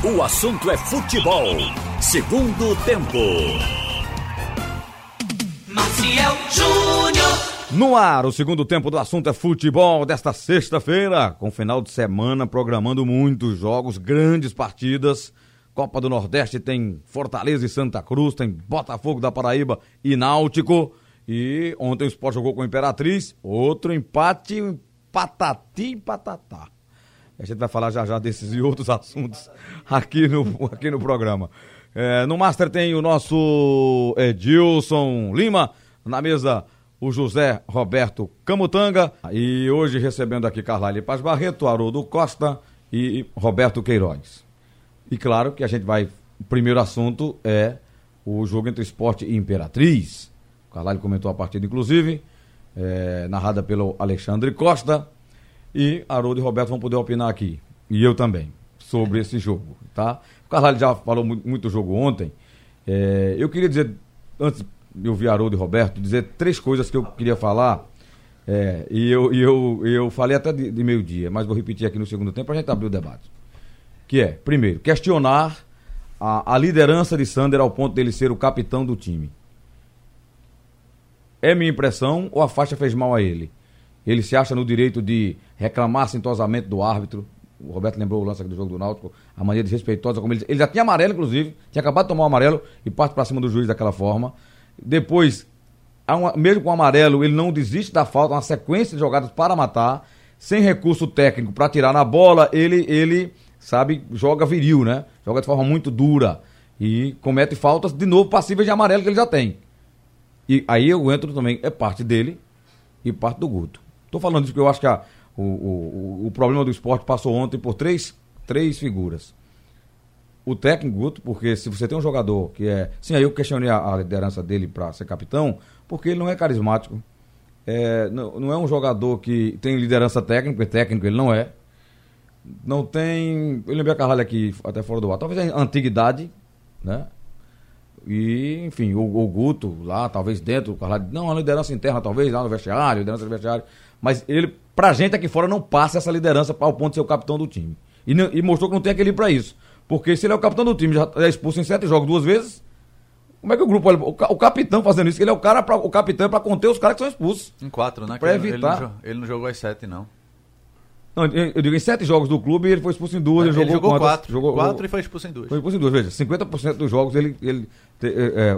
O assunto é futebol. Segundo tempo. Maciel Júnior. No ar, o segundo tempo do assunto é futebol desta sexta-feira, com final de semana programando muitos jogos, grandes partidas. Copa do Nordeste tem Fortaleza e Santa Cruz, tem Botafogo da Paraíba e Náutico. E ontem o Sport jogou com a Imperatriz, outro empate, patati e patatá. A gente vai falar já já desses e outros assuntos aqui no, aqui no programa. É, no Master tem o nosso Edilson Lima, na mesa o José Roberto Camutanga e hoje recebendo aqui Carlyle Paz Barreto, Haroldo Costa e Roberto Queiroz. E claro que a gente vai. O primeiro assunto é o jogo entre esporte e Imperatriz. O Carlyle comentou a partida, inclusive, é, narrada pelo Alexandre Costa. E Haroldo e Roberto vão poder opinar aqui. E eu também, sobre esse jogo, tá? O Carlyle já falou muito, muito do jogo ontem. É, eu queria dizer, antes de ouvir Haroldo e Roberto, dizer três coisas que eu queria falar. É, e eu, e eu, eu falei até de, de meio-dia, mas vou repetir aqui no segundo tempo para a gente abrir o debate. Que é, primeiro, questionar a, a liderança de Sander ao ponto dele ser o capitão do time. É minha impressão ou a faixa fez mal a ele? Ele se acha no direito de reclamar sintosamento do árbitro. O Roberto lembrou o lance aqui do jogo do Náutico, a maneira desrespeitosa como ele. Ele já tinha amarelo, inclusive, tinha acabado de tomar o amarelo e parte para cima do juiz daquela forma. Depois, mesmo com o amarelo, ele não desiste da falta, uma sequência de jogadas para matar, sem recurso técnico para tirar na bola, ele, ele, sabe, joga viril, né? Joga de forma muito dura e comete faltas de novo passíveis de amarelo que ele já tem. E aí eu entro também, é parte dele e parte do Guto. Tô falando isso porque eu acho que a, o, o, o problema do esporte passou ontem por três, três figuras. O técnico, Guto, porque se você tem um jogador que é. Sim, aí eu questionei a, a liderança dele para ser capitão, porque ele não é carismático. É, não, não é um jogador que tem liderança técnica, porque técnico ele não é. Não tem. Eu lembrei a Carvalho aqui, até fora do ar. Talvez a antiguidade, né? E, enfim, o, o Guto lá, talvez dentro, o Carvalho, não, a liderança interna, talvez, lá no vestiário, liderança do vestiário. Mas ele, pra gente aqui fora, não passa essa liderança ao ponto de ser o capitão do time. E, e mostrou que não tem aquele para isso. Porque se ele é o capitão do time, já é expulso em sete jogos duas vezes, como é que o grupo olha? O, capitão fazendo isso, ele é o cara, pra, o capitão é pra conter os caras que são expulsos. Em quatro, né? Pra evitar. Ele não, ele não jogou as sete, não. Não, eu, digo, em sete jogos do clube, ele foi expulso em duas, ele, ele jogou, jogou quantas? quatro. Jogou, quatro e foi expulso em duas. Foi expulso em duas, veja, 50% dos jogos ele, ele é,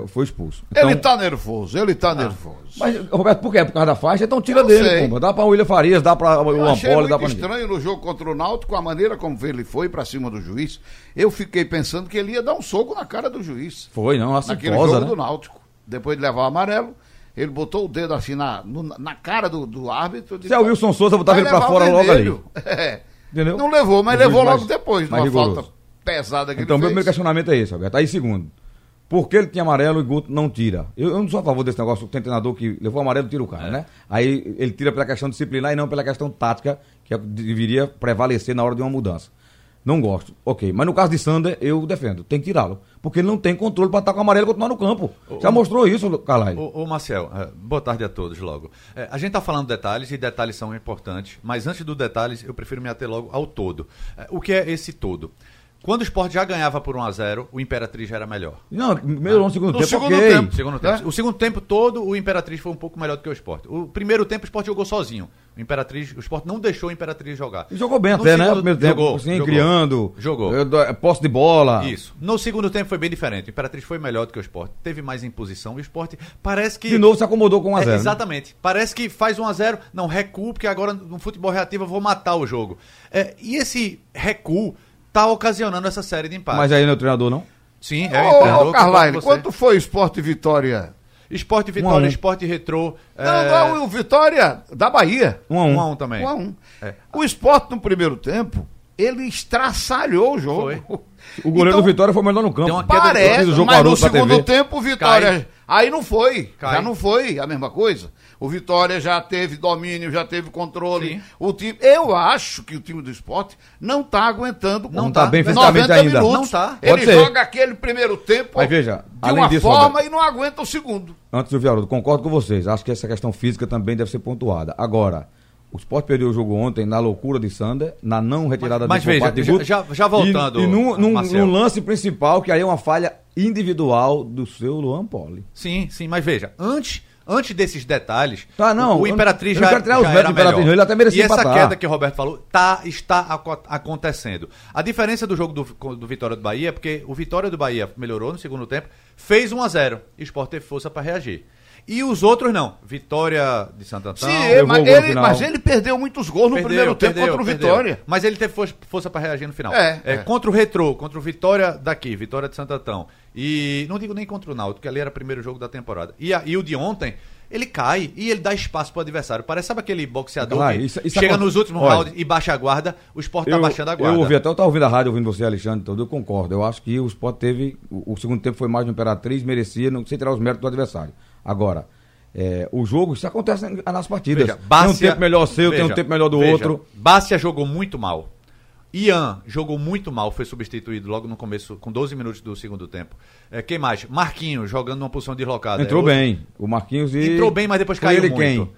é, foi expulso. Então, Ele tá nervoso, ele tá nervoso. Mas, Roberto, por quê? Por causa da faixa? Então tira Eu dele, pomba. Dá pra William Farias, dá pra o Ampoli, dá pra estranho no jogo contra o Náutico, a maneira como ele foi pra cima do juiz. Eu fiquei pensando que ele ia dar um soco na cara do juiz. Foi, não, assim naquele posa, jogo né? do Náutico. Depois de levar o amarelo, ele botou o dedo assim na, no- na cara do, do árbitro. Se é o Wilson Souza, botava ele pra fora logo ali. É. Entendeu? Não levou, mas O levou logo depois, numa rigoroso. falta pesada que Então, meu primeiro questionamento é esse, Roberto. Aí, segundo, por que ele tinha amarelo e Guto não tira? Eu, eu não sou a favor desse negócio, tem treinador que levou amarelo e tira o cara, É. né? Aí ele tira pela questão disciplinar e não pela questão tática, que é deveria prevalecer na hora de uma mudança. Não gosto. Ok. Mas no caso de Sander, eu defendo. Tem que tirá-lo. Porque ele não tem controle para estar com o amarelo e continuar no campo. Já mostrou isso, Carlyle. Ô, ô Marcel, é, boa tarde a todos logo. É, a gente tá falando detalhes e detalhes são importantes, mas antes dos detalhes eu prefiro me ater logo ao todo. É, o que é esse todo? Quando o Sport já ganhava por 1 a 0 o Imperatriz já era melhor. Não, melhorou no segundo No tempo, segundo ok. tempo. Segundo Né? tempo. O segundo tempo todo, o Imperatriz foi um pouco melhor do que o Sport. O primeiro tempo, o Sport jogou sozinho. O Imperatriz, o Sport não deixou o Imperatriz jogar. E Jogou bem No até, né? segundo- No primeiro tempo, jogou, assim, jogou. criando. Jogou. eh, do- Posse de bola. Isso. No segundo tempo foi bem diferente. O Imperatriz foi melhor do que o Sport. Teve mais imposição. O Sport parece que. De novo se acomodou com 1 a É, 0 né? exatamente. Parece que faz 1 a 0 não, recuo, porque agora no futebol reativo eu vou matar o jogo. É, e esse recuo tá ocasionando essa série de empates. Mas aí não é o treinador, não? Sim, é o treinador, ô, você. quanto foi o Esporte Vitória? Esporte Um a Vitória, um. Esporte Retrô. Não, é, não, o Vitória da Bahia. Um a um. um a um também. Um a um. É. O esporte no primeiro tempo, ele estraçalhou o jogo. Foi. O goleiro Então, do Vitória foi melhor no campo. Parece, Eu fiz o jogo mas no segundo TV. tempo o Vitória. Cai. Aí não foi. Cai. Já não foi a mesma coisa. O Vitória já teve domínio, já teve controle. Sim. O time, eu acho que o time do esporte não está aguentando Não tá bem 90 fisicamente ainda. minutos. Não tá. Ele ser. joga aquele primeiro tempo Mas veja, de uma disso, forma Roberto- e não aguenta o segundo. Antes do Viarudo, concordo com vocês. Acho que essa questão física também deve ser pontuada. Agora, O Sport perdeu o jogo ontem na loucura de Sander, na não retirada Mas- mas veja, de já- Guto. já- já voltando, E, e num, num- num lance principal, que aí é uma falha individual do seu Luan Poli. Sim, sim, mas veja, antes, antes desses detalhes, Tá, não, o eu- Imperatriz eu já, os já era Imperatriz, melhor. ele até merecia E essa empatar. queda que o Roberto falou tá, está aco- acontecendo. A diferença do jogo do, do Vitória do Bahia é porque o Vitória do Bahia melhorou no segundo tempo, fez 1 a 0 e o Sport teve força para reagir. E os outros não. Vitória de Santo Antão. Sim, mas ele, mas ele perdeu muitos gols no Perdeu, primeiro tempo perdeu, contra o perdeu. Vitória. Mas ele teve força, para reagir no final. É, é. Contra o Retrô, contra o Vitória daqui, Vitória de Santo Antão. E não digo nem contra o Náutico, que ali era o primeiro jogo da temporada. E, a- e o de ontem, ele cai e ele dá espaço pro adversário. Parece, sabe aquele boxeador Claro, que isso- isso chega nos últimos Olha, rounds e baixa a guarda, o Sport tá baixando a guarda. Eu ouvi até, eu tava ouvindo a rádio, ouvindo você, Alexandre, todo, eu concordo. Eu acho que o Sport teve. O, o segundo tempo foi mais do Imperatriz, merecia, não sei tirar os méritos do adversário. Agora, é, o jogo, isso acontece nas partidas. Veja, tem um tempo melhor seu, tem um veja, tempo melhor do veja, outro. Bárcia jogou muito mal. Ian jogou muito mal, foi substituído logo no começo, com 12 minutos do segundo tempo. É, quem mais? Marquinhos, jogando numa posição deslocada. Entrou É outro- bem. O Marquinhos e. Entrou bem, mas depois Foi caiu ele muito. quem?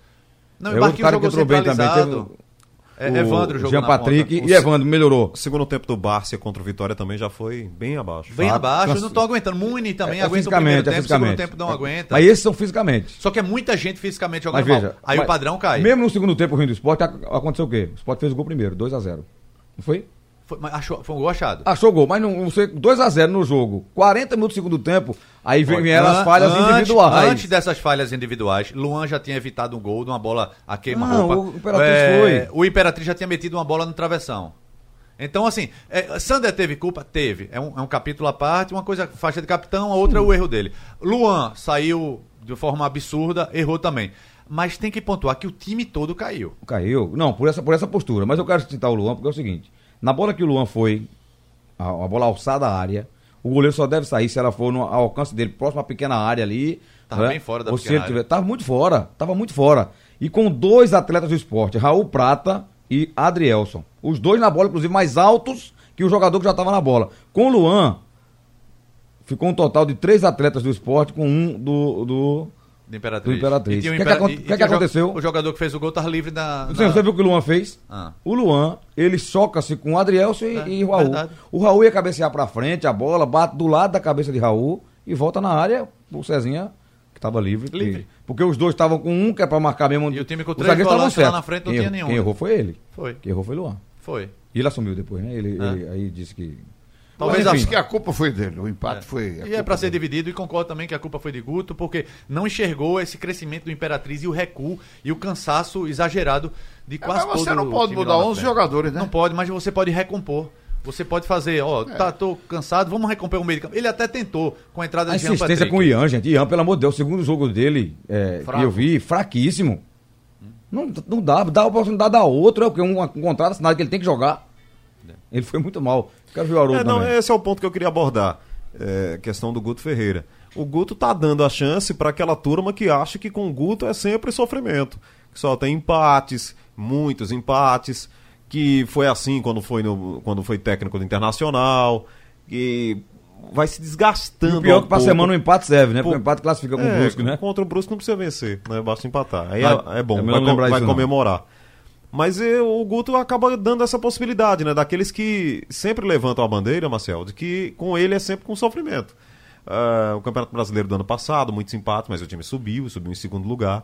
Não, É o Marquinhos jogou entrou bem também. Teve É, o Evandro jogou Jean na Patrick ponta. e Evandro melhorou. O segundo tempo do Bárcia contra o Vitória também já foi bem abaixo. Bem Fato. abaixo, não tô aguentando. Muni também É, aguenta o fisicamente, primeiro é tempo, o segundo fisicamente. tempo não aguenta. Mas esses são fisicamente. Só que é muita gente fisicamente jogando Mas veja. mal. Aí mas o padrão cai. Mesmo no segundo tempo ruim do esporte, ac- aconteceu o quê? O esporte fez o gol primeiro, 2x0. Não foi? Foi, mas achou, foi um gol achado. Achou gol, mas não, você 2x0 no jogo, 40 minutos do segundo tempo, aí vieram as falhas antes- individuais. Antes dessas falhas individuais, Luan já tinha evitado um gol de uma bola a queima-roupa. o Imperatriz foi. O Imperatriz já tinha metido uma bola no travessão. Então, assim, é, Sander teve culpa? Teve. É um, é um capítulo à parte, uma coisa faixa de capitão, a outra é o erro dele. Luan saiu de forma absurda, errou também. Mas tem que pontuar que o time todo caiu. Caiu. Não, por essa, por essa postura. Mas eu quero citar o Luan, porque é o seguinte: na bola que o Luan foi, a, a bola alçada à área, o goleiro só deve sair se ela for no ao alcance dele, próximo à pequena área ali. Tava né? bem fora da Ou pequena tiver, Tava muito fora. Tava muito fora. E com dois atletas do esporte, Raul Prata e Adrielson. Os dois na bola, inclusive, mais altos que o jogador que já estava na bola. Com o Luan, ficou um total de três atletas do esporte com um do. do... Do Imperatriz. Do Imperatriz. O que Impera- que que e que aconteceu? O jogador que fez o gol tava livre na. Você, na- você viu o que o Luan fez? Ah. O Luan, ele choca-se com o Adrielson e, É, e o Raul. verdade. O Raul ia cabecear pra frente, a bola bate do lado da cabeça de Raul e volta na área o Cezinha, que tava livre. Livre. Porque os dois estavam com um que é pra marcar mesmo. E o time com três volantes lá na frente não quem tinha nenhum, Quem errou foi ele. Foi. Quem errou foi o Luan. Foi. E ele assumiu depois, né? Ele, É. ele- aí disse que. Talvez Mas, a- enfim, que a culpa foi dele, o empate foi. a E é culpa pra ser dele. dividido e concordo também que a culpa foi de Guto, porque não enxergou esse crescimento do Imperatriz e o recuo e o cansaço exagerado de É, quase mas você não pode mudar lá na 11 frente. jogadores, né? Não pode, mas você pode recompor. Você pode fazer, ó, É. tá, tô cansado, vamos recompor o meio de campo. Ele até tentou com a entrada A de Jean insistência Patrick. com o Ian, gente. Ian, pelo amor de Deus, o segundo jogo dele, é, eu vi, fraquíssimo. Não, não dá, dá a oportunidade da outra, é porque um, um contrato assinado que ele tem que jogar. Ele foi muito mal. O Haroldo É, não, também. esse é o ponto que eu queria abordar. É, questão do Guto Ferreira. O Guto tá dando a chance para aquela turma que acha que com o Guto é sempre sofrimento. Que só tem empates, muitos empates, que foi assim quando foi, no, quando foi técnico do Internacional, que vai se E desgastando. o pior é que pra pouco. semana o empate serve, né? Porque o empate classifica com o É, Brusque, né? Contra o Brusque não precisa vencer, né? Basta empatar. Aí Vai- é, é bom, é vai, com- vai comemorar. Mas eh, o Guto acaba dando essa possibilidade, né? Daqueles que sempre levantam a bandeira, Marcel, de que com ele é sempre com sofrimento. Ah, o Campeonato Brasileiro do ano passado, muitos empates, mas o time subiu, subiu em segundo lugar.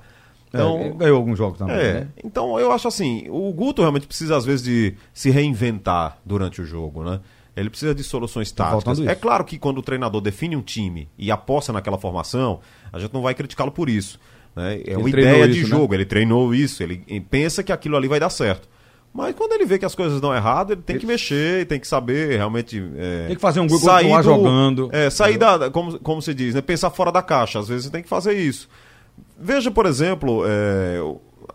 Então, Então, ganhou alguns jogos também, é, né? então eu acho assim, o Guto realmente precisa às vezes de se reinventar durante o jogo, né? Ele precisa de soluções Tá táticas. É claro que quando o treinador define um time e aposta naquela formação, a gente não vai criticá-lo por isso. Né? É uma treinou ideia de isso, né? jogo, ele treinou isso, ele pensa que aquilo ali vai dar certo. Mas quando ele vê que as coisas dão errado, ele tem que mexer, tem que saber realmente. é, Tem que fazer um e sair continuar jogando. É, sair da. Como, como se diz, né? Pensar fora da caixa. Às vezes você tem que fazer isso. Veja, por exemplo, é,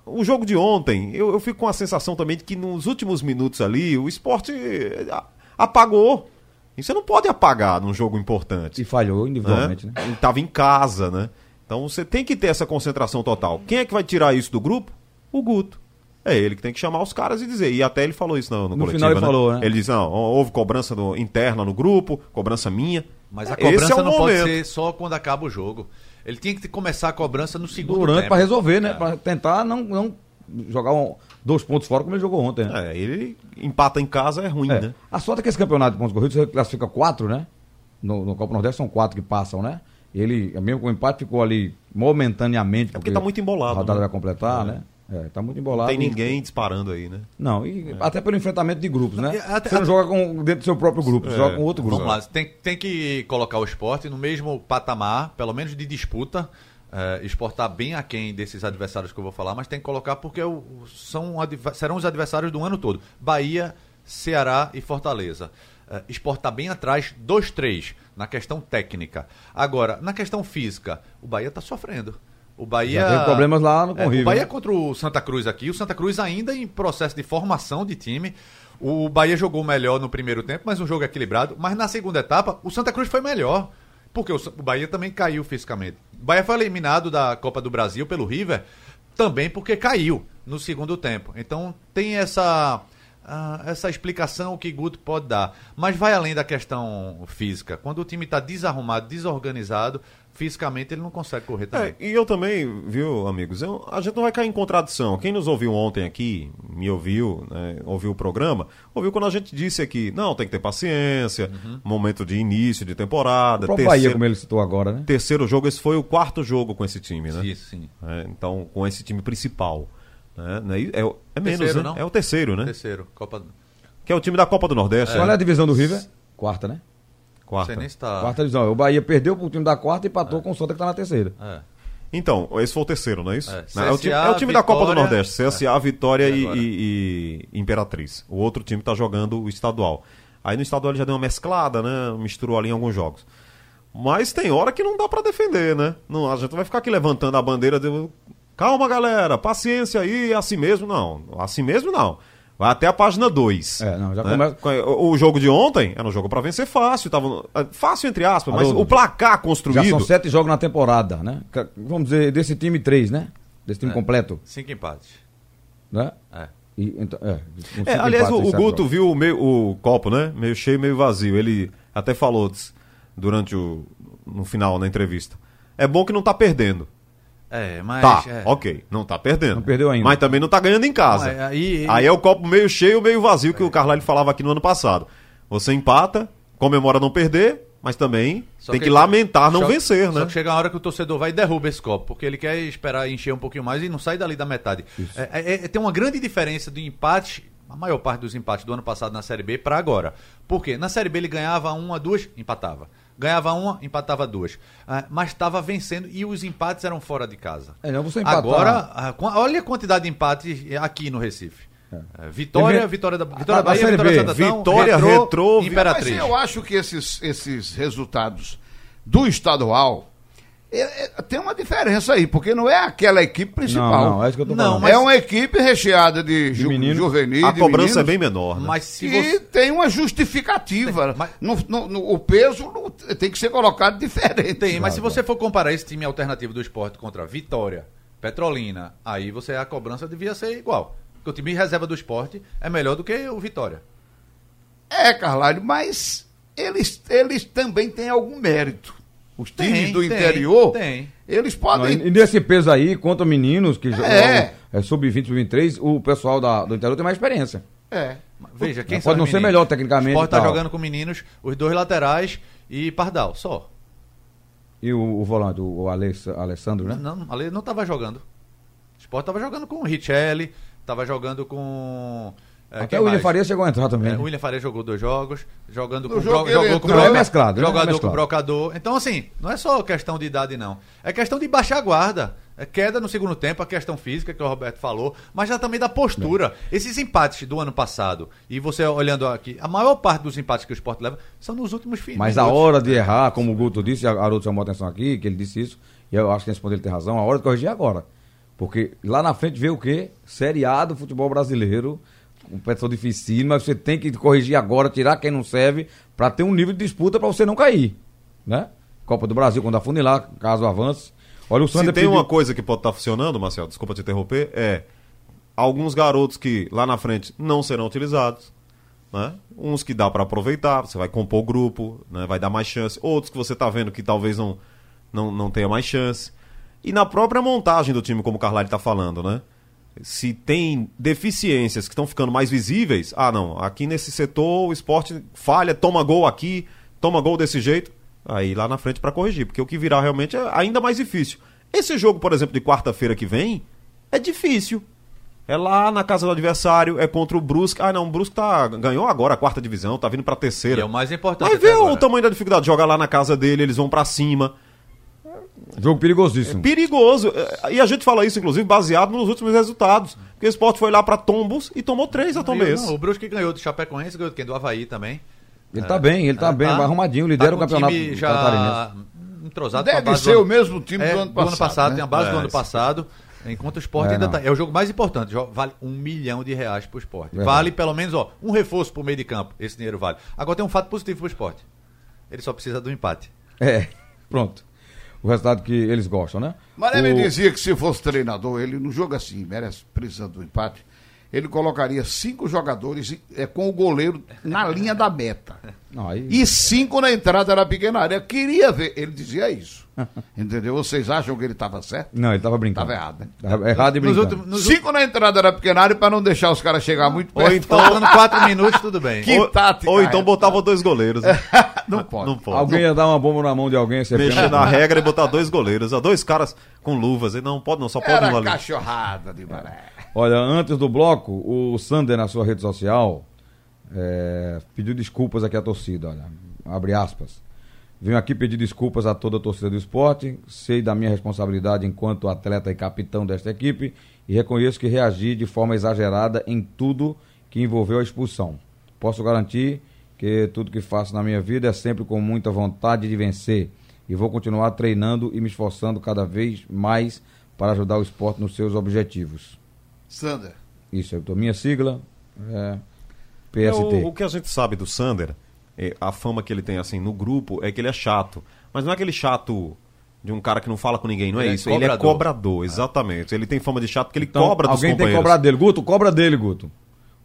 o- jogo de ontem, eu, eu fico com a sensação também de que nos últimos minutos ali, o esporte é, apagou. E você não pode apagar num jogo importante. E falhou individualmente, né? Ele estava em casa, né? Então você tem que ter essa concentração total. Quem é que vai tirar isso do grupo? O Guto. É ele que tem que chamar os caras e dizer. E até ele falou isso no, no, No coletivo, final ele né? falou, né? Ele diz, não, houve cobrança no- interna no grupo, cobrança minha. Mas a cobrança é o não pode momento. ser só quando acaba o jogo. Ele tinha que começar a cobrança no segundo Durante tempo. pra resolver, né? É. Pra tentar não, não jogar um- dois pontos fora como ele jogou ontem, né? É, ele empata em casa é ruim, É. né? A sorte é que esse campeonato de pontos corridos você classifica quatro, né? No, no Copa Nordeste são quatro que passam, né? Ele, mesmo com o empate, ficou ali momentaneamente. É porque tá muito embolado, A rodada né? vai completar, É. né? É, tá muito Não embolado. tem ninguém disparando aí, né? Não, e até pelo enfrentamento de grupos, né? Até- você não até- joga com, dentro do seu próprio grupo, você É. joga com outro grupo. Vamos lá, tem, tem que colocar o esporte no mesmo patamar, pelo menos de disputa. É, exportar bem aquém desses adversários que eu vou falar, mas tem que colocar porque são, serão os adversários do ano todo. Bahia, Ceará e Fortaleza. Exportar bem atrás dos três, na questão técnica. Agora, na questão física, o Bahia está sofrendo. O Bahia. Já teve problemas lá no É, o Bahia né? contra o Santa Cruz aqui. O Santa Cruz ainda em processo de formação de time. O Bahia jogou melhor no primeiro tempo, mas um jogo equilibrado. Mas na segunda etapa, o Santa Cruz foi melhor. Porque o Bahia também caiu fisicamente. O Bahia foi eliminado da Copa do Brasil pelo River também porque caiu no segundo tempo. Então tem essa. Ah, essa explicação que Guto pode dar. Mas vai além da questão física. Quando o time está desarrumado, desorganizado, fisicamente ele não consegue correr também. É, e eu também, viu, amigos, eu- a gente não vai cair em contradição. Quem nos ouviu ontem aqui, me ouviu, né, ouviu o programa, ouviu quando a gente disse aqui, não, tem que ter paciência, momento de início de temporada, O próprio Bahia, terceiro, como ele citou agora, né? terceiro jogo, esse foi o quarto jogo com esse time, né? Isso, sim. É, então, com esse time principal. Né? É, é, o- é menos, Terceiro, né? não? É o terceiro, né? Terceiro, Copa. Que é o time da Copa do Nordeste. Qual é né? a divisão do River? Quarta, né? Quarta. sei nem se tá. Quarta divisão. O Bahia perdeu pro time da quarta e empatou com o Santa que tá na terceira. É. Então, esse foi o terceiro, não é isso? É, Né? É o, time, CSA, é o time da Copa do Vitória, Nordeste, CSA, Vitória E e, e- Imperatriz. O outro time tá jogando o estadual. Aí no estadual ele já deu uma mesclada, né? Misturou ali em alguns jogos. Mas tem hora que não dá pra defender, né? Não, a gente vai ficar aqui levantando a bandeira de. Calma, galera, paciência aí, é assim mesmo não. Assim mesmo não. Vai até a página 2. É, não, já começa- O, o jogo de ontem era um jogo pra vencer fácil. Tava, é, fácil entre aspas, mas o placar Já construído. são sete jogos na temporada, né? Vamos dizer, desse time, três, né? Desse time É. completo, Cinco empates. né? É. E, então, é, É, aliás, empates o, o Guto jogos. viu o, meio, o copo, né? Meio cheio, meio vazio. Ele até falou durante o. no final, na entrevista. É bom que não tá perdendo. É, mas. Tá, é. ok, não tá perdendo. Não perdeu ainda. Mas também não tá ganhando em casa. Não, é, aí- Aí é o copo meio cheio, meio vazio, que o Carlyle falava aqui no ano passado. Você empata, comemora não perder, mas também Só tem que, que- lamentar não só- vencer, Só né? que chega a hora que o torcedor vai e derruba esse copo, porque ele quer esperar encher um pouquinho mais e não sai dali da metade. É, é- é- tem uma grande diferença do empate, a maior parte dos empates do ano passado na Série B para agora. Por quê? Na Série B ele ganhava uma, duas, empatava. Ganhava uma, empatava duas. Ah, mas estava vencendo e os empates eram fora de casa. É, não, você empatar- Agora, ah, olha a quantidade de empates aqui no Recife. É, Vitória, Teve- Vitória da Vitória a Bahia, Série Vitória B, Santo Antão, Vitória, Retrô, e Imperatriz. Mas eu acho que esses, esses resultados do estadual é- é- tem uma diferença aí, porque não é aquela equipe principal. Não, não, é isso que eu tô Não, falando. mas- É uma equipe recheada de, ju meninos. juvenis, A de cobrança é meninos, bem menor, né? Mas se e você tem uma justificativa. Tem, mas- No- no- no- o peso não- tem que ser colocado diferente. Tem, mas se Claro, você for comparar esse time alternativo do esporte contra Vitória, Petrolina, aí você a cobrança devia ser igual. Porque o time reserva do esporte é melhor do que o Vitória. É, Carlalho, mas eles, eles também têm algum mérito. Os Tem, times do tem, interior, tem. eles Não, podem. e, e nesse peso aí, contra meninos que jogam É. é, sub-20, sub-23, o pessoal da- do interior tem mais experiência. É. Veja, quem Pode não ser melhor tecnicamente O esporte e tá jogando com meninos, os dois laterais e Pardal, só. E o, o volante, o, o Aless- Alessandro, né? Não, ali não tava jogando. O esporte tava jogando com o Richelli, tava jogando com. É, Até o William? Faria chegou a entrar também. É, né? o William Faria jogou dois jogos, jogando No com jogo bro- jogou com É mesclado, né? É jogador com mesclado. brocador. Então, assim, não é só questão de idade, não. É questão de baixar a guarda. É queda no segundo tempo, a questão física que o Roberto falou, mas já também da postura. Esses empates do ano passado, e você olhando aqui, a maior parte dos empates que o Sport leva são nos últimos fins. Mas a hora de errar, como o Guto disse, a Haroldo chamou a atenção aqui, que ele disse isso, e eu acho que nesse ponto ele tem razão, a hora de corrigir é agora. Porque lá na frente vê o quê? Série A do futebol brasileiro, competição difícil, mas você tem que corrigir agora, tirar quem não serve, para ter um nível de disputa para você não cair. Né? Copa do Brasil, quando afunilar, caso avance. Olha o Se Sander tem pediu- uma coisa que pode estar funcionando, Marcelo, desculpa te interromper, é alguns garotos que lá na frente não serão utilizados, né? Uns que dá para aproveitar, você vai compor o grupo, né? vai dar mais chance. Outros que você tá vendo que talvez não, não, não tenha mais chance. E na própria montagem do time, como o Carlyle tá falando, né? Se tem deficiências que estão ficando mais visíveis, ah não, aqui nesse setor o esporte falha, toma gol aqui, toma gol desse jeito, aí lá na frente para corrigir, porque o que virá realmente é ainda mais difícil. Esse jogo, por exemplo, de quarta-feira que vem, é difícil. É lá na casa do adversário, é contra o Brusque. Ah, não, o Brusque tá, ganhou agora a quarta divisão, tá vindo pra E terceira. é o mais importante. Mas vê o tamanho da dificuldade. Joga lá na casa dele, eles vão pra cima. Jogo perigosíssimo. Perigoso. É, E a gente fala isso, inclusive, baseado nos últimos resultados. Porque o esporte foi lá pra Tombos e tomou três a o- Tombense. o Brusque ganhou do Chapecoense, ganhou de quem? Do Havaí também. Ele tá bem, ele tá bem, vai arrumadinho, lidera Tá o campeonato time catarinense. já entrosado com a Deve base ser do o mesmo time É, do ano passado. né? tem a base do É, ano passado. Enquanto o esporte É, ainda não. tá. É o jogo mais importante. Vale um milhão de reais pro esporte. Verdade. Vale pelo menos, ó, um reforço pro meio de campo. Esse dinheiro vale. Agora tem um fato positivo pro esporte. Ele só precisa do empate. É, pronto. O resultado que eles gostam, né? Mané O- me dizia que se fosse treinador, ele no jogo assim, merece precisando do empate, ele colocaria cinco jogadores é, com o goleiro na linha da meta. Não, aí... E cinco na entrada da pequena área. Queria ver. Ele dizia isso. Entendeu? Vocês acham que ele estava certo? Não, ele tava brincando. Tava errado, né? Tava errado e Nos brincando. últimos, nos cinco na entrada da pequena área para não deixar os caras chegar muito Ou perto. então, faltando quatro minutos, tudo bem. Que Ou, tática ou então é? botava dois goleiros. né? Não pode. Não pode. Alguém ia dar uma bomba na mão de alguém, você Mexer pena. na regra e botar dois goleiros. ó, Dois caras com luvas. Não, pode não, só pode um Era ali. cachorrada de Mané. Olha, antes do bloco, o Sander na sua rede social é, pediu desculpas aqui à torcida, olha, abre aspas. Venho aqui pedir desculpas a toda a torcida do esporte, sei da minha responsabilidade enquanto atleta e capitão desta equipe e reconheço que reagi de forma exagerada em tudo que envolveu a expulsão. Posso garantir que tudo que faço na minha vida é sempre com muita vontade de vencer e vou continuar treinando e me esforçando cada vez mais para ajudar o esporte nos seus objetivos. Sander. Isso, eu tô minha sigla é É, PST. o, o que a gente sabe do Sander, é, a fama que ele tem assim no grupo é que ele é chato. Mas não é aquele chato de um cara que não fala com ninguém, não é, Ele é isso. Ele é cobrador. cobrador, exatamente. Ele tem fama de chato porque ele Então, cobra dos alguém tem que companheiros. cobrar dele. Guto, cobra dele, Guto.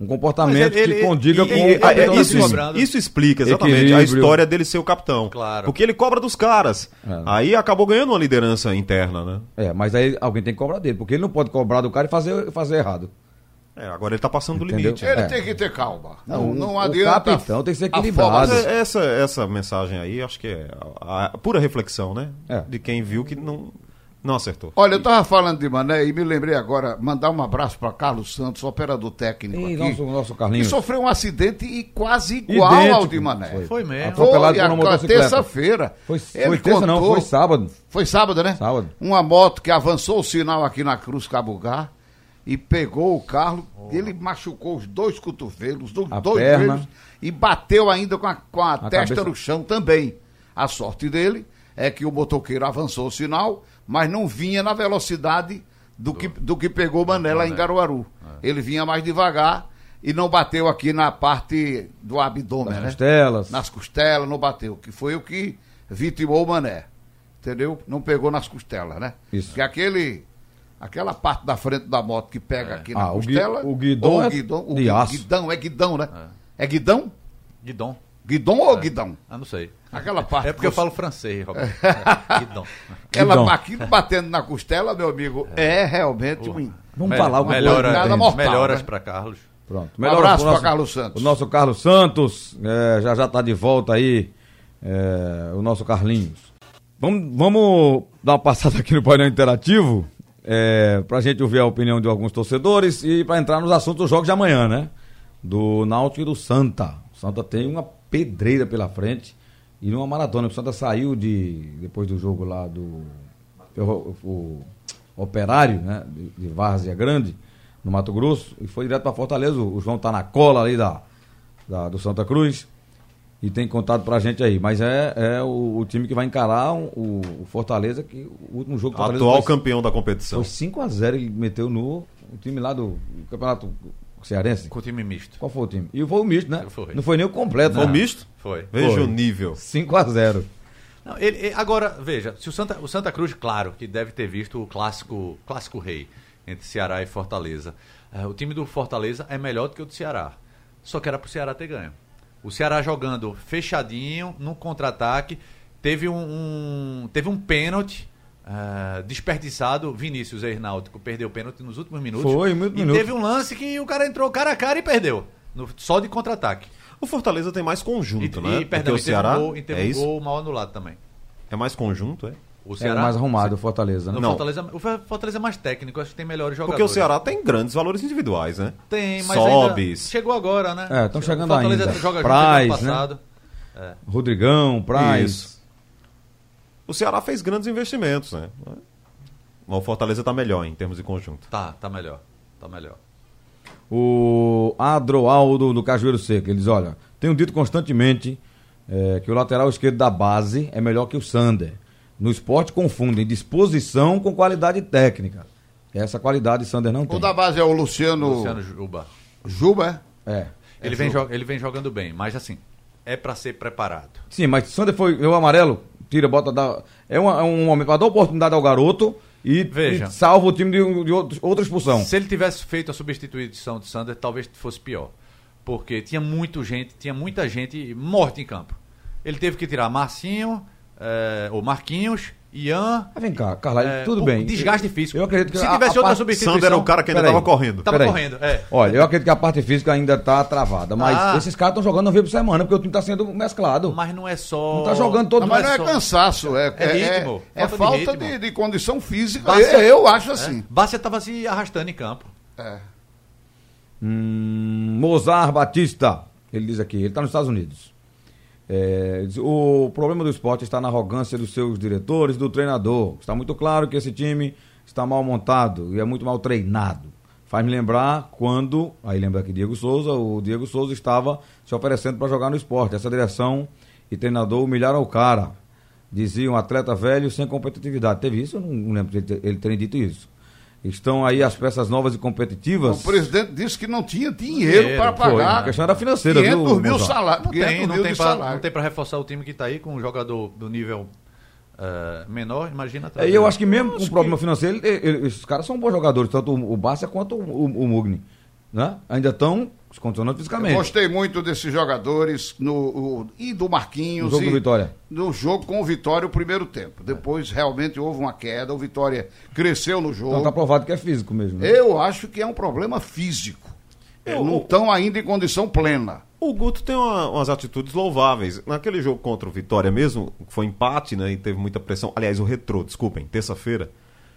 Um comportamento ele- que ele- condiga com o e- É, tá isso, isso explica exatamente a Equilíbrio. história dele ser o capitão. Claro. Porque ele cobra dos caras. É. Aí acabou ganhando uma liderança interna, né? É, mas aí alguém tem que cobrar dele, porque ele não pode cobrar do cara e fazer, fazer errado. É, agora ele tá passando do Entendeu? limite. Ele É. tem que ter calma. Não, Não, não o- o adianta. capitão tem que ser equilibrado. Mas é- essa, essa mensagem aí, acho que é a, a pura reflexão, né? É. De quem viu que não, não acertou. Olha, eu tava falando de Mané e me lembrei agora, mandar um abraço para Carlos Santos, operador técnico E aqui. nosso, nosso que Carlinhos. sofreu um acidente e quase igual Idêntico. ao de Mané. Foi. Foi mesmo. Atropelado Foi por uma motocicleta. terça-feira. Foi, foi terça não, foi sábado. Foi sábado, né? Sábado. Uma moto que avançou o sinal aqui na Cruz Cabugá e pegou o carro. Ele machucou os dois cotovelos, os dois perna. joelhos e bateu ainda com a, com a, A testa cabeça. no chão também. A sorte dele é que o motoqueiro avançou o sinal, mas não vinha na velocidade do, que, do que pegou o Mané lá em Garuaru. É. Ele vinha mais devagar e não bateu aqui na parte do abdômen, Nas né? costelas. nas costelas, não bateu, que foi o que vitimou o Mané. Entendeu? Não pegou nas costelas, né? Isso. Que aquele aquela parte da frente da moto que pega aqui na Ah, o gui- costela. o guidão ou é guidão, o de gui- aço. guidão, é guidão, né? É, guidão? Guidon. Guidão ou guidão? Ah, não sei. Aquela parte. É porque eu falo francês, Roberto. É, Guidon. Aquela, Guidão. aquilo batendo na costela, meu amigo, é, realmente um. Vamos falar alguma melhora- coisa. Nada mortal, Melhoras né? para Carlos. Pronto. Um abraço pro pra Carlos Santos. O nosso Carlos Santos, é, já já tá de volta aí, é, o nosso Carlinhos. Vamos, vamos dar uma passada aqui no painel interativo, é, pra gente ouvir a opinião de alguns torcedores e para entrar nos assuntos dos jogos de amanhã, né? Do Náutico e do Santa. O Santa tem uma pedreira pela frente e numa maratona. O Santa saiu de, depois do jogo lá do o, o Operário, né? De, de Várzea Grande, no Mato Grosso, e foi direto para Fortaleza. O João tá na cola ali da, da- do Santa Cruz e tem contado pra gente aí. Mas é, é o, o time que vai encarar um- o, o Fortaleza, que o último jogo do Fortaleza Atual foi, campeão da competição. foi 5x0, ele meteu no o time lá do Campeonato Cearense. Com o time misto. Qual foi o time? E foi o misto, né? Foi. Não foi nem o completo, Foi né? misto? Foi. Veja Foi. o nível. 5x0. Não, ele, ele- agora, veja, se o Santa, o Santa Cruz, claro, que deve ter visto o clássico, clássico rei entre Ceará e Fortaleza. Eh, o time do Fortaleza é melhor do que o do Ceará. Só que era pro Ceará ter ganho. O Ceará jogando fechadinho, num contra-ataque, teve um, um- teve um pênalti ah, desperdiçado. Vinícius ex-náutico perdeu o pênalti nos últimos minutos. Foi, muito E minuto. teve um lance que o cara entrou cara a cara e perdeu. No- só de contra-ataque. O Fortaleza tem mais E, conjunto, e, né? perdão, Porque e o Ceará um gol, e teve é um isso? gol mal anulado também. É mais conjunto, é? O É mais arrumado o Fortaleza, né? O Não. Fortaleza, o Fortaleza é mais técnico, acho que tem melhores jogadores. Porque o Ceará tem grandes valores individuais, né? tem, mas Sobes. ainda chegou agora, né? É, tão chegando o Fortaleza ainda. joga junto Praz, no ano né? passado. Rodrigão, Praz. Isso. O Ceará fez grandes investimentos, né? Mas o Fortaleza tá melhor em termos de conjunto. Tá, tá melhor. Tá melhor. O Adroaldo do Cajueiro Seco, ele diz, olha, tenho dito constantemente eh, que o lateral esquerdo da base é melhor que o Sander. No esporte confundem disposição com qualidade técnica. Essa qualidade Sander não tem. O da base é o Luciano, Luciano Juba. Juba, é? É. Ele, vem jo- ele vem jogando bem, mas assim, é pra ser preparado. Sim, mas Sander foi o amarelo, tira, bota, dá. É, uma- é um momento para dar oportunidade ao garoto e, Veja. e salva o time de, de outro- outra expulsão. Se ele tivesse feito a substituição de Sander, talvez fosse pior. Porque tinha muito gente, tinha muita gente morta em campo. Ele teve que tirar Marcinho, ou Marquinhos, Ian. Mas vem cá, Carla, É, tudo bem. desgaste físico. Eu acredito que Se a- tivesse a outra parte- substituição. Sander era o cara que ainda Peraí. tava correndo. Tava Peraí. correndo, é. Olha, eu acredito que a parte física ainda tá travada, mas Ah. esses caras estão jogando uma vez por semana, porque o time tá sendo mesclado. Mas não é só. Não tá jogando todo Não, mas não é só- cansaço, é, É ritmo, é, falta de falta ritmo. de, de condição física. Eu, eu acho assim. Bárcia tava se arrastando em campo. É. Hum, Mozart Batista, ele diz aqui, ele está nos Estados Unidos. É, o problema do esporte está na arrogância dos seus diretores, do treinador. Está muito claro que esse time está mal montado e é muito mal treinado. Faz me lembrar quando, aí lembra aqui Diego Souza, o Diego Souza estava se oferecendo para jogar no esporte. Essa direção e treinador humilharam o cara. Dizia um atleta velho sem competitividade. Teve isso? Eu não, lembro ele ter- dito isso. Estão aí as peças novas e competitivas. O presidente disse que não tinha dinheiro Dinheiro, para Foi, pagar. a questão era financeira, 500 viu, mil salários. Não 500 tem, não mil tem, de pra, salário. não tem pra reforçar o time que tá aí com um jogador do nível eh, menor, imagina. É, e eu acho que mesmo com o problema financeiro, ele- ele- esses caras são bons jogadores, tanto o, o Barça quanto o, o, o Mugni. Né? Ainda estão se condicionando Eu fisicamente. gostei muito desses jogadores no, o- e do Marquinhos. No jogo e do Vitória. No jogo com o Vitória o primeiro tempo. Depois realmente houve uma queda, o Vitória cresceu no jogo. Então tá provado que é físico mesmo. né? Eu acho que é um problema físico. Eu- não estão ainda em condição plena. O Guto tem uma- umas atitudes louváveis. Naquele jogo contra o Vitória mesmo, que foi empate, né? E teve muita pressão. Aliás, o Retrô, desculpem, terça-feira.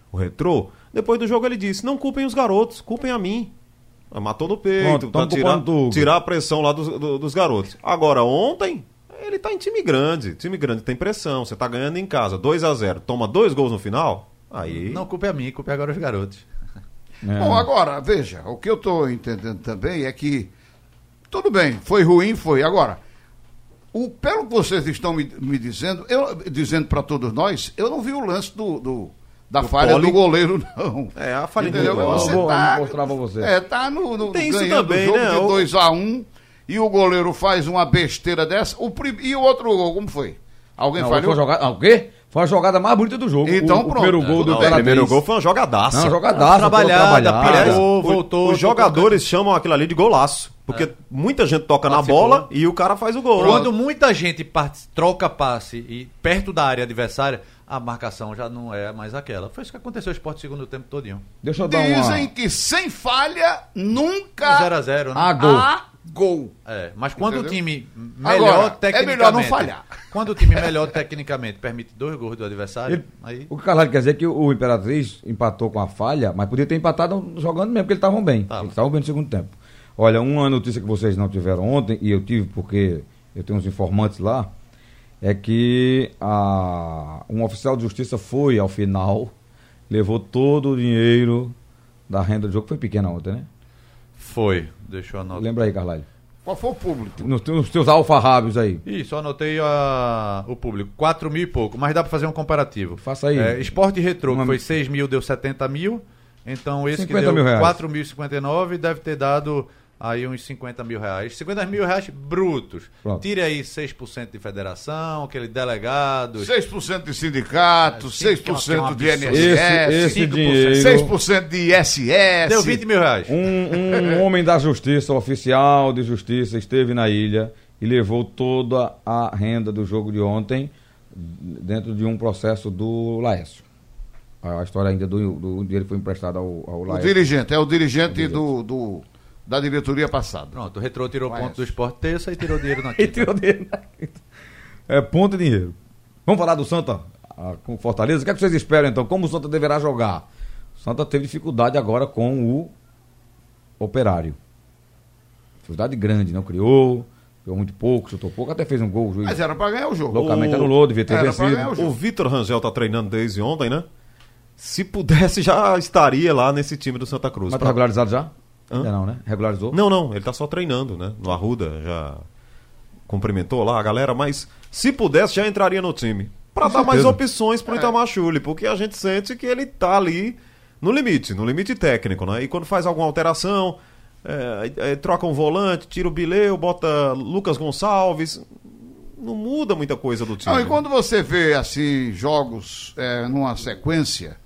O Retrô, depois do jogo ele disse: não culpem os garotos, culpem a mim. Matou no peito, Pronto, pra tirar, tirar a pressão lá dos, do- dos garotos. Agora, ontem, ele tá em time grande. Time grande tem pressão. Você tá ganhando em casa, 2 a 0 toma dois gols no final. Aí. Não, culpa é a mim, culpa é agora os garotos. É. Bom, agora, veja, o que eu estou entendendo também é que, tudo bem, foi ruim, foi. Agora, o, pelo que vocês estão me, me dizendo, eu, dizendo para todos nós, eu não vi o lance do, do- da Do falha Poli? do goleiro, não. É, a falha Entendeu? individual. Você Eu vou- tá, mostrar pra você. É, tá no, no Tem isso ganhando também, jogo né? de O- 2x1 e o goleiro faz uma besteira dessa. O, prim- e o outro gol, como foi? Alguém Não, falhou? foi, a jogada, ah, o quê? foi a jogada mais bonita do jogo. Então, o, o pronto. primeiro gol É, do Não, o primeiro gol foi uma jogadaça. Não, jogadaça. Trabalhada, trabalhada. Aliás, Voltou, o- voltou, os jogadores chamam aquilo ali de golaço. Porque muita gente toca na Participou. bola e o cara faz o gol. Quando muita gente parte- troca passe e perto da área adversária, a marcação já não é mais aquela. Foi isso que aconteceu no esporte segundo tempo todinho. Deixa eu dar Dizem uma... que sem falha nunca 0 a 0 né? Ah, gol. há gol. É, mas quando Entendeu? o time Agora, melhor é tecnicamente. melhor não falhar. Quando o time melhor tecnicamente permite dois gols do adversário, Ele- aí. O que o Carvalho quer dizer é que o, o Imperatriz empatou com a falha, mas podia ter empatado jogando mesmo, porque eles estavam bem. Tava. Eles estavam bem no segundo tempo. Olha, uma notícia que vocês não tiveram ontem, e eu tive porque eu tenho uns informantes lá, é que a, um oficial de justiça foi ao final, levou todo o dinheiro da renda do jogo, foi pequena ontem, né? Foi. Deixa eu anotar. Lembra aí, Carvalho. Qual foi o público? Nos, teus- nos teus alfarrábios aí. Isso, anotei a- o público. 4 mil e pouco, mas dá pra fazer um comparativo. Faça aí. É, esporte retrô, Uma- que foi 6 mil, deu 70 mil. Então esse que 50 deu mil reais. 4.059 deve ter dado aí uns 50 mil reais. 50 mil reais brutos. Pronto. Tire aí 6% de federação, aquele delegado. 6% de sindicato, É, sim, que é uma- 6% de um. INSS, Esse, esse 5%. dinheiro. 6% de ISS. Deu 20 mil reais. Um, um homem da justiça, oficial de justiça, esteve na ilha e levou toda a renda do jogo de ontem dentro de um processo do Laércio. a história ainda do, do dinheiro que foi emprestado ao, ao O Laércio. dirigente, é o dirigente do, do- da diretoria passada. Pronto, o Retrô tirou Conhece. ponto do esporte terça e tirou dinheiro na E quinta. tirou dinheiro na quinta. É ponto e dinheiro. Vamos falar do Santa ah, com Fortaleza? O que, é que vocês esperam então? Como o Santa deverá jogar? O Santa teve dificuldade agora com o Operário. Dificuldade grande, não criou, criou muito pouco, chutou pouco, até fez um gol. O juiz Mas era pra ganhar o jogo. loucamente o- anulou, devia ter era pra vencido. ganhar o jogo. O Vitor Rangel tá treinando desde ontem, né? Se pudesse, já estaria lá nesse time do Santa Cruz. Mas tá regularizado já? Hã? Ainda não, né? Regularizou? Não, não, ele tá só treinando, né? No Arruda, já cumprimentou lá a galera, mas se pudesse, já entraria no time. Pra Com dar mais opções pro Itamar Chuli, porque a gente sente que ele tá ali no limite, no limite técnico, né? E quando faz alguma alteração, é, é, troca um volante, tira o Bileu, bota Lucas Gonçalves, não muda muita coisa do time. Não, e quando você vê assim jogos é, numa sequência,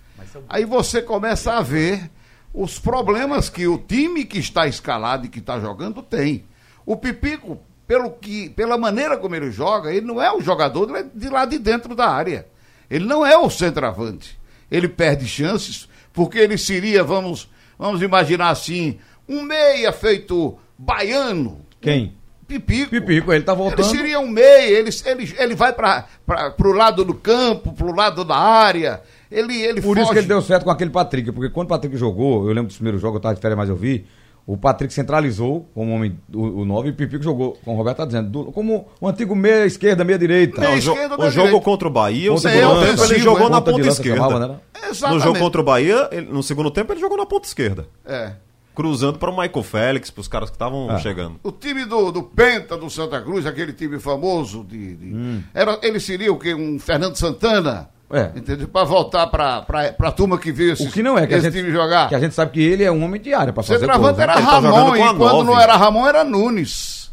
aí você começa a ver os problemas que o time que está escalado e que está jogando tem. O Pipico, pelo que, pela maneira como ele joga, ele não é o jogador de- lá de dentro da área. Ele não é o centroavante. Ele perde chances porque ele seria, vamos, vamos imaginar assim, um meia feito baiano. Quem? Pipico. Pipico, ele tá voltando. Ele seria um meia, ele, ele, ele vai para o lado do campo, para o lado da área. Ele, ele Por isso foge. que ele deu certo com aquele Patrick, porque quando o Patrick jogou, eu lembro dos primeiros jogos, eu tava de férias, mas eu vi, o Patrick centralizou como homem, o, o 9 e o Pipico jogou, como o Roberto tá dizendo, do- como o antigo meia esquerda, meia direita. Meia o, esquerda o da jogo direita. contra o Bahia, o segundo tempo ele jogou na Ponta esquerda. chamava, né? No jogo contra o Bahia, ele- no segundo tempo, ele jogou na ponta esquerda. É. Cruzando para o Michael Félix, para os caras que estavam É. chegando. O time do, do Penta do Santa Cruz, aquele time famoso de. de- Hum. era, ele seria o quê? Um Fernando Santana? É. Entendeu? Para voltar para a turma que viu esse, O que não é, que a, esse gente, time jogar. que a gente sabe que ele é um homem de área pra fazer Centroavante gol, né? era tá Ramon, com e a quando nove. não era Ramon, era Nunes.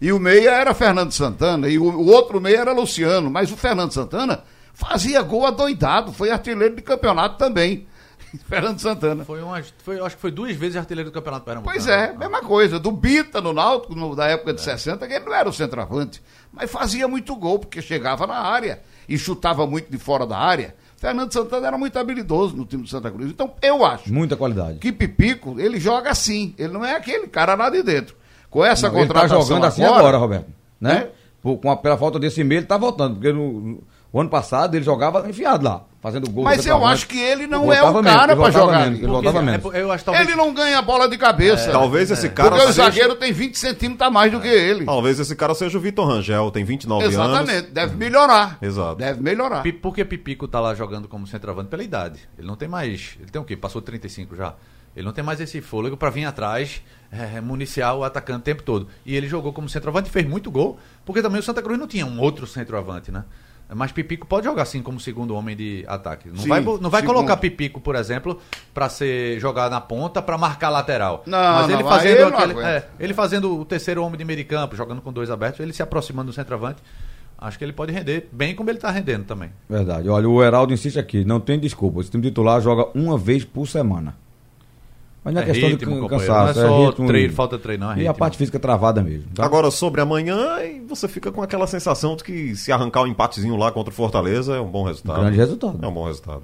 E o meia era Fernando Santana, e o, o outro meia era Luciano. Mas o Fernando Santana fazia gol adoidado, foi artilheiro de campeonato também. Fernando Santana. Foi uma, foi, acho que foi duas vezes artilheiro do Campeonato Pernambucano. Pois é, mesma coisa. Do Bita no Náutico, no- da época de 60, que ele não era o centroavante, mas fazia muito gol, porque chegava na área e chutava muito de fora da área. Fernando Santana era muito habilidoso no time do Santa Cruz. Então, eu acho Muita qualidade. que Pipico, ele joga assim. Ele não é aquele cara lá de dentro. Com essa Não, ele tá contratação jogando assim agora, Roberto. Né? Por- com a, pela falta desse meio, ele tá voltando. Porque no, no- o ano passado ele jogava enfiado lá, fazendo gol. Mas eu acho que ele não é o menos, cara voltava jogar menos. Ele voltava É, menos. eu acho talvez. Ele não ganha bola de cabeça. Talvez esse cara Porque o seja... zagueiro tem 20 centímetros a mais do que ele. Talvez esse cara seja o Vitor Rangel, tem 29 anos. Exatamente. Deve melhorar. Exato. Deve melhorar. Pi- Por que Pipico tá lá jogando como centroavante? Pela idade. Ele não tem mais. Ele tem o quê? Passou de 35 já. Ele não tem mais esse fôlego pra vir atrás, é, municiar o atacante o tempo todo. E ele jogou como centroavante e fez muito gol, porque também o Santa Cruz não tinha um outro centroavante, né? Mas Pipico pode jogar assim como segundo homem de ataque. Não Sim, vai, não vai segundo. colocar Pipico, por exemplo, pra ser jogar na ponta pra marcar lateral. Não, Mas ele não, fazendo aí ele não aquele, é, ele fazendo o terceiro homem de meio de campo, jogando com dois abertos, ele se aproximando do centroavante. Acho que ele pode render bem como ele tá rendendo também. Verdade. Olha, o Heraldo insiste aqui, não tem desculpa. Esse time titular joga uma vez por semana. Mas não é, É questão ritmo, de cansaço, Não é só ritmo treino, falta não, é E a ritmo. parte física travada mesmo. tá? Agora, sobre amanhã, você fica com aquela sensação de que se arrancar um empatezinho lá contra o Fortaleza é um bom resultado. Grande resultado. É um bom resultado.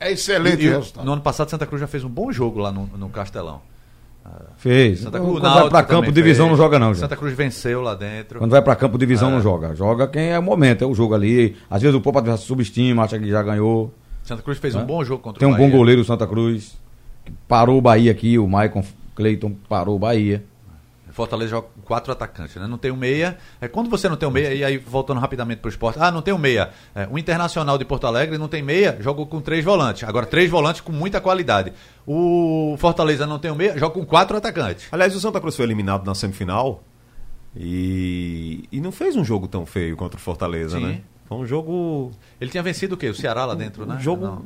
É excelente E- resultado. no ano passado, Santa Cruz já fez um bom jogo lá no, no Castelão. Fez. Santa Quando Cruz, vai Náutico pra campo, divisão fez. não joga não, gente. Santa Cruz venceu lá dentro. Quando vai pra campo, divisão É. não joga. Joga quem é o momento, é o jogo ali. Às vezes o adversário subestima, acha que já ganhou. Santa Cruz fez um É. bom jogo contra Tem o um Bahia. bom goleiro, o Santa Cruz. Parou o Bahia aqui, o Maicon Cleiton parou o Bahia. Fortaleza joga com quatro atacantes, né? Não tem um meia. É quando você não tem um meia, e aí voltando rapidamente pro esporte. Ah, não tem um meia. É, o Internacional de Porto Alegre não tem meia, joga com três volantes. Agora, três volantes com muita qualidade. O Fortaleza não tem um meia, joga com quatro atacantes. Aliás, o Santa Cruz foi eliminado na semifinal e, e não fez um jogo tão feio contra o Fortaleza, Sim. né? Foi um jogo. Ele tinha vencido o quê? O Ceará lá dentro, né? Um jogo. Não.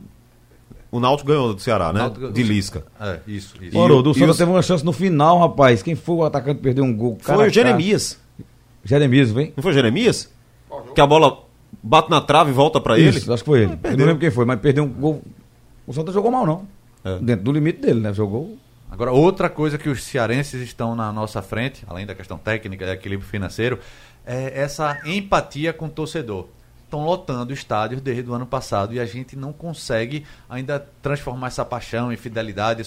O Náutico ganhou do Ceará, né? Náutico- De Lisca. É, isso, isso. E Ora, o- do e Santa os- teve uma chance no final, rapaz. Quem foi o atacante que perdeu um gol? Cara Foi o Jeremias. Jeremias, vem? Não foi o Jeremias? Que a bola bate na trave e volta pra ele? Isso, acho que foi ele. Perdeu. não lembro quem foi, mas perdeu um gol. O Santa jogou mal, não. É. Dentro do limite dele, né? Jogou. Agora, outra coisa que os cearenses estão na nossa frente, além da questão técnica e equilíbrio financeiro, é essa empatia com o torcedor. Estão lotando estádios desde o ano passado e a gente não consegue ainda transformar essa paixão em fidelidade,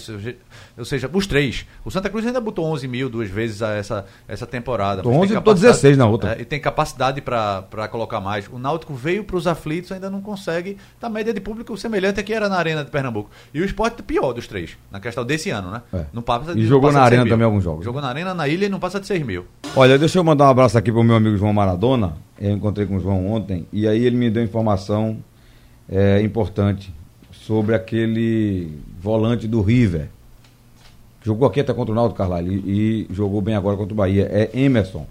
ou seja, os três. O Santa Cruz ainda botou 11 mil duas vezes a essa, essa temporada. Botou mas 11 tem e botou capacidade- 16 na outra. É, e tem capacidade para colocar mais. O Náutico veio para os aflitos, ainda não consegue. Tá média de público semelhante a que era na Arena de Pernambuco. E o esporte pior dos três, na questão desse ano, né? É. Não passa E jogou na de 100 Arena também alguns jogos. Jogou na Arena, na ilha e não passa de 6 mil. Olha, deixa eu mandar um abraço aqui pro meu amigo João Maradona. Eu encontrei com o João ontem e aí ele me deu informação é, importante sobre aquele volante do River. Jogou aqui até contra o Náutico, Carlalho, e, e jogou bem agora contra o Bahia. É Emerson.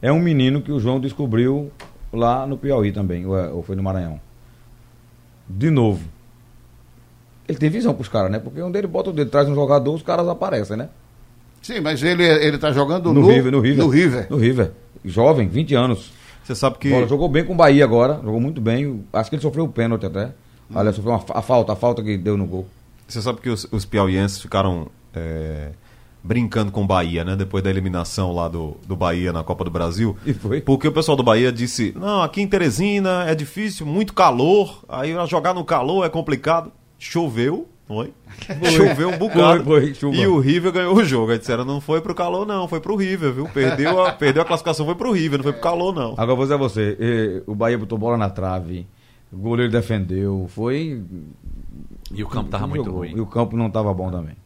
É um menino que o João descobriu lá no Piauí também, ou, é- ou foi no Maranhão. De novo. Ele tem visão pros caras, né? Porque onde ele bota o dedo, traz um jogador, os caras aparecem, né? Sim, mas ele, ele tá jogando No, no, River, no River. No River. No River. Jovem, 20 anos. Você sabe que. Bola, jogou bem com o Bahia agora, jogou muito bem. Acho que ele sofreu o pênalti até. Olha, sofreu uma, a falta, a falta que deu no gol. Você sabe que os, os piauienses ficaram é, brincando com o Bahia, né? Depois da eliminação lá do, do Bahia na Copa do Brasil. E foi. Porque o pessoal do Bahia disse: não, aqui em Teresina é difícil, muito calor. Aí jogar no calor é complicado. Choveu, foi? Choveu um bocado. Foi, foi, chuva. e o River ganhou o jogo. Aí disseram: não foi pro calor, não, foi pro River, viu? Perdeu a, perdeu a classificação, foi pro River, não foi pro calor, não. Agora vou dizer a você, o Bahia botou bola na trave, o goleiro defendeu, foi. E o campo tava muito jogou. ruim. E o campo não estava bom também.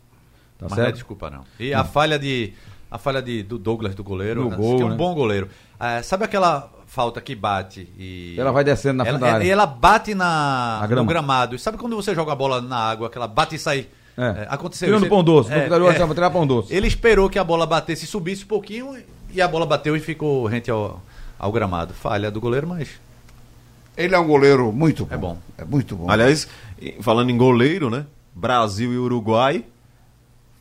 Tá Mas não é certo? desculpa, não. E a falha de. A falha de, do Douglas, do goleiro, Do né? gol, que é um né? bom goleiro. Ah, sabe aquela falta que bate e. Ela vai descendo na ela. E ela bate na, Na grama. no gramado. E sabe quando você joga a bola na água, que ela bate e sai? É. É, aconteceu Tirando isso. pão doce, É, é. pão doce. Ele esperou que a bola batesse e subisse um pouquinho e a bola bateu e ficou rente ao, ao gramado. Falha do goleiro, mas Ele é um goleiro muito bom. É bom. É muito bom. Aliás, e- falando em goleiro, né? Brasil e Uruguai.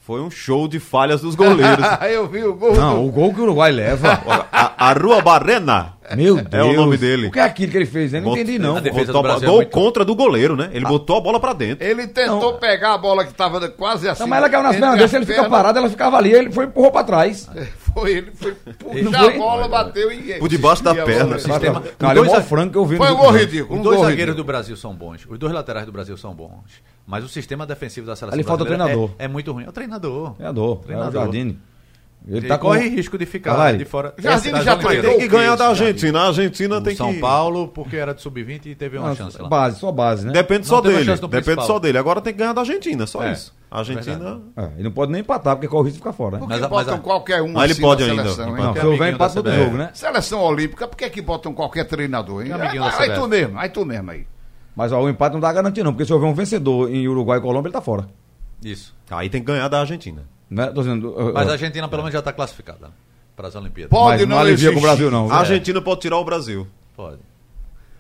Foi um show de falhas dos goleiros. eu vi o gol. Não, do- o gol que o Uruguai leva. a, a Rua Barrena. Meu Deus. É o nome dele. O que é aquilo que ele fez? Eu não Bot- entendi, não. A defesa Botou do a bo- Brasil é gol muito- contra do goleiro, né? Ele botou a bola pra dentro. Ele tentou Não. pegar a bola que estava quase assim. Não, mas ela caiu nas pernas as dele, se ele fica parado, ela ficava ali, ele foi e empurrou pra trás. Foi, ele foi puxar a bola, bateu e. Por debaixo da e a perna. bola- Sistema- Cara, é o dois frango que eu vi Foi um gol ridículo. Os dois zagueiros ridículo. do Brasil são bons. Os dois laterais do Brasil são bons. Mas o sistema defensivo da seleção Ali falta o brasileira treinador. É, é muito ruim. É o treinador. Treinador, Treinador. é o Jardine. Ele, Ele tá com... corre risco de ficar Caralho. de fora. Jardine das já treinou Tem que ganhar da Argentina. A Argentina O tem São que. Paulo, porque era de sub-20 e teve uma chance lá. base, só base, né? Depende Não só dele. Depende principal. só dele. Agora tem que ganhar da Argentina, só É, isso. A Argentina. verdade. É, ele não pode nem empatar, porque corre o risco de ficar fora, né? Por Mas mas botam a- qualquer um Ah, ele assim pode ainda, seleção. Não, se houver empate CBF. jogo, né? Seleção Olímpica, por que, que botam qualquer treinador, hein? Amiguinho Aí, aí CBF. tu mesmo, aí tu mesmo aí. Mas ó, o empate não dá garantia, não, porque se houver um vencedor em Uruguai e Colômbia, ele tá fora. Isso. Aí tem que ganhar da Argentina. Né? Tô dizendo, uh, Mas a Argentina pelo menos já está classificada para as Olimpíadas. Pode mas não não alivia existir. com o Brasil, não. A Argentina pode tirar o Brasil. Pode.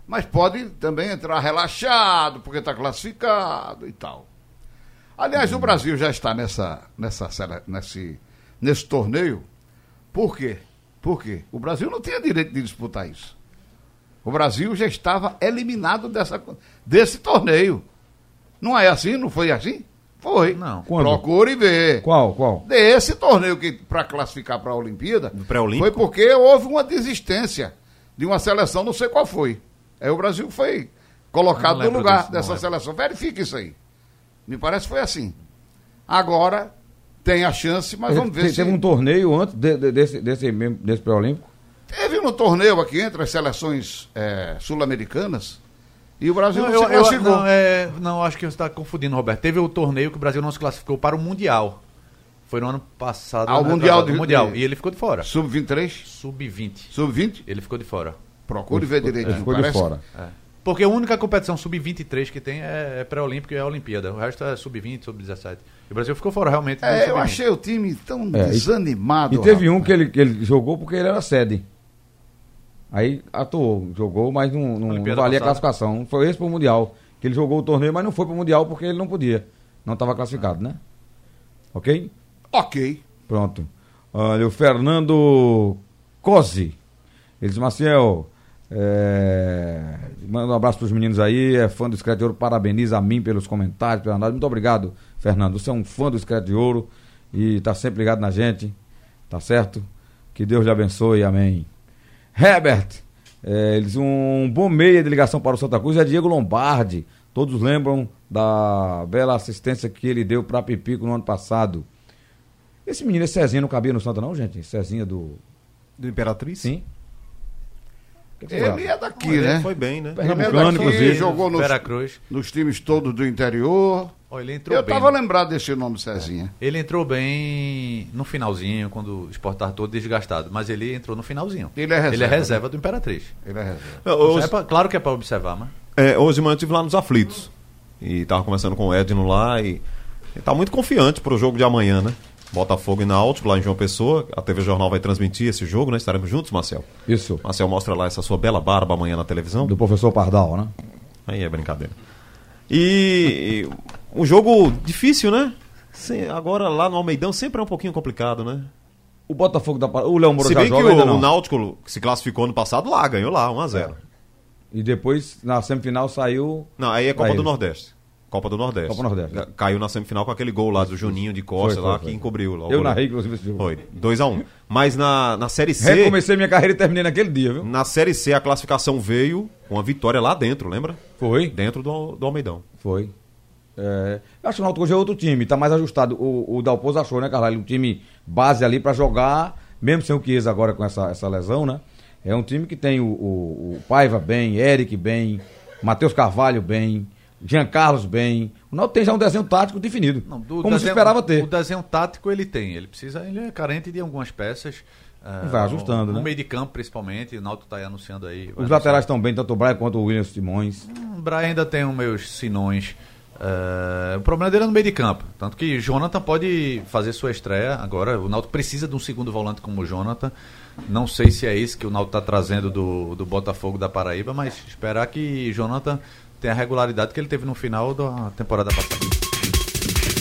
Mas pode também entrar relaxado, porque está classificado e tal. Aliás, o Brasil já está nessa, nessa, nesse, nesse torneio. Por quê? Por quê? O Brasil não tinha direito de disputar isso. O Brasil já estava eliminado dessa, desse torneio. Não é assim? Não foi assim? Foi. Não. Quando? Procure ver. Qual, qual? Desse torneio que para classificar para a Olimpíada, foi porque houve uma desistência de uma seleção, não sei qual foi. Aí o Brasil foi colocado no lugar disso, dessa seleção. Verifique isso aí. Me parece que foi assim. Agora tem a chance, mas vamos ver Te- se Teve um torneio antes de- de- desse, desse, mesmo- desse pré-olímpico? teve um torneio aqui entre as seleções eh, sul-americanas e o Brasil não, eu, se eu- classificou. não, é, não, acho que você está confundindo, Roberto. Teve o torneio que o Brasil não se classificou para o Mundial. Foi no ano passado. Ah, o né, Mundial de- Mundial. de- E ele ficou de fora. Sub-23, Sub-20. sub-20, Ele ficou de fora. procure ver direito. Ele ficou de fora. É. Porque a única competição sub-23 que tem é, é pré-olímpico e é a Olimpíada. O resto é sub-20, sub-17. E o Brasil ficou fora realmente. É, eu sub-20. achei o time tão É, desanimado. E teve um rapaz. que ele, que ele jogou porque ele era sede. Aí atuou, jogou, mas não, não, não valia a classificação. Foi esse pro Mundial. Que ele jogou o torneio, mas não foi pro Mundial porque ele não podia. Não estava classificado, né? Ok? Ok. Pronto. Olha, o Fernando Cosi. Ele diz, Maciel, é... manda um abraço pros meninos aí, é fã do Escrete de Ouro, parabeniza a mim pelos comentários, pela análise. Muito obrigado, Fernando. Você é um fã do Escrete de Ouro e tá sempre ligado na gente, tá certo? Que Deus lhe abençoe, amém. Herbert, É, eles um bom meia de ligação para o Santa Cruz é Diego Lombardi. Todos lembram da bela assistência que ele deu para Pipico no ano passado. Esse menino, esse Cezinha, não cabia no Santa, não, gente? Cezinha do. Do Imperatriz? Sim. Ele é daqui, né? Foi bem, né? Ele é Pernambucano, daqui, inclusive. jogou nos, Veracruz. nos times todos do interior. Ó, ele entrou Eu bem. tava lembrado desse nome, Cezinha. Ele entrou bem no finalzinho, quando o Sport estava todo desgastado. Mas ele entrou no finalzinho. Ele é reserva, Ele é reserva do Imperatriz. Ele é reserva. Hoje, É pra- claro que é para observar, mas. é, hoje de manhã eu estive lá nos aflitos. E tava conversando com o Edno lá e ele tá muito confiante pro jogo de amanhã, né? Botafogo e Náutico lá em João Pessoa. A TV Jornal vai transmitir esse jogo, né? Estaremos juntos, Marcel. Isso. Marcel mostra lá essa sua bela barba amanhã na televisão. Do professor Pardal, né? Aí é brincadeira. E um jogo difícil, né? Sim, agora lá no Almeidão sempre é um pouquinho complicado, né? O Botafogo da O Léo Moura Se já bem que joga ainda o, o Náutico que se classificou no passado lá, ganhou lá, 1x0. E depois, na semifinal, saiu. Não, aí é Copa do. Nordeste. Copa do Nordeste. Copa do Nordeste. Caiu na semifinal com aquele gol lá do Juninho de Costa Foi, foi, lá foi. que encobriu. Lá, Eu goleiro. narrei, inclusive, esse jogo. Foi, 2x1. Mas na, na Série C. Recomecei minha carreira e terminei naquele dia, viu? Na Série C a classificação veio com a vitória lá dentro, lembra? Foi. Dentro do, do Almeidão. Foi. É, eu acho que o Náutico hoje é outro time, tá mais ajustado. O, o Dalpozo achou, né, Carvalho? Um time base ali pra jogar, mesmo sem o Chiesa agora com essa, essa lesão, né? É um time que tem o, o, o Paiva bem, Eric bem, Matheus Carvalho bem, Jean Carlos bem. O Náutico tem já um desenho tático definido. Não, do como se desenho- esperava ter. O desenho tático ele tem. Ele precisa, ele é carente de algumas peças. eh, Vai ajustando, no, né? meio de campo, principalmente. O Náutico está aí anunciando aí. Os laterais estão bem, tanto o Brian quanto o William Simões. O Brian ainda tem os meus sinões. Eh, o problema dele é no meio de campo. Tanto que Jonathan pode fazer sua estreia agora. O Náutico precisa de um segundo volante como o Jonathan. Não sei se é isso que o Náutico está trazendo do, do Botafogo da Paraíba, mas esperar que Jonathan tenha a regularidade que ele teve no final da temporada passada.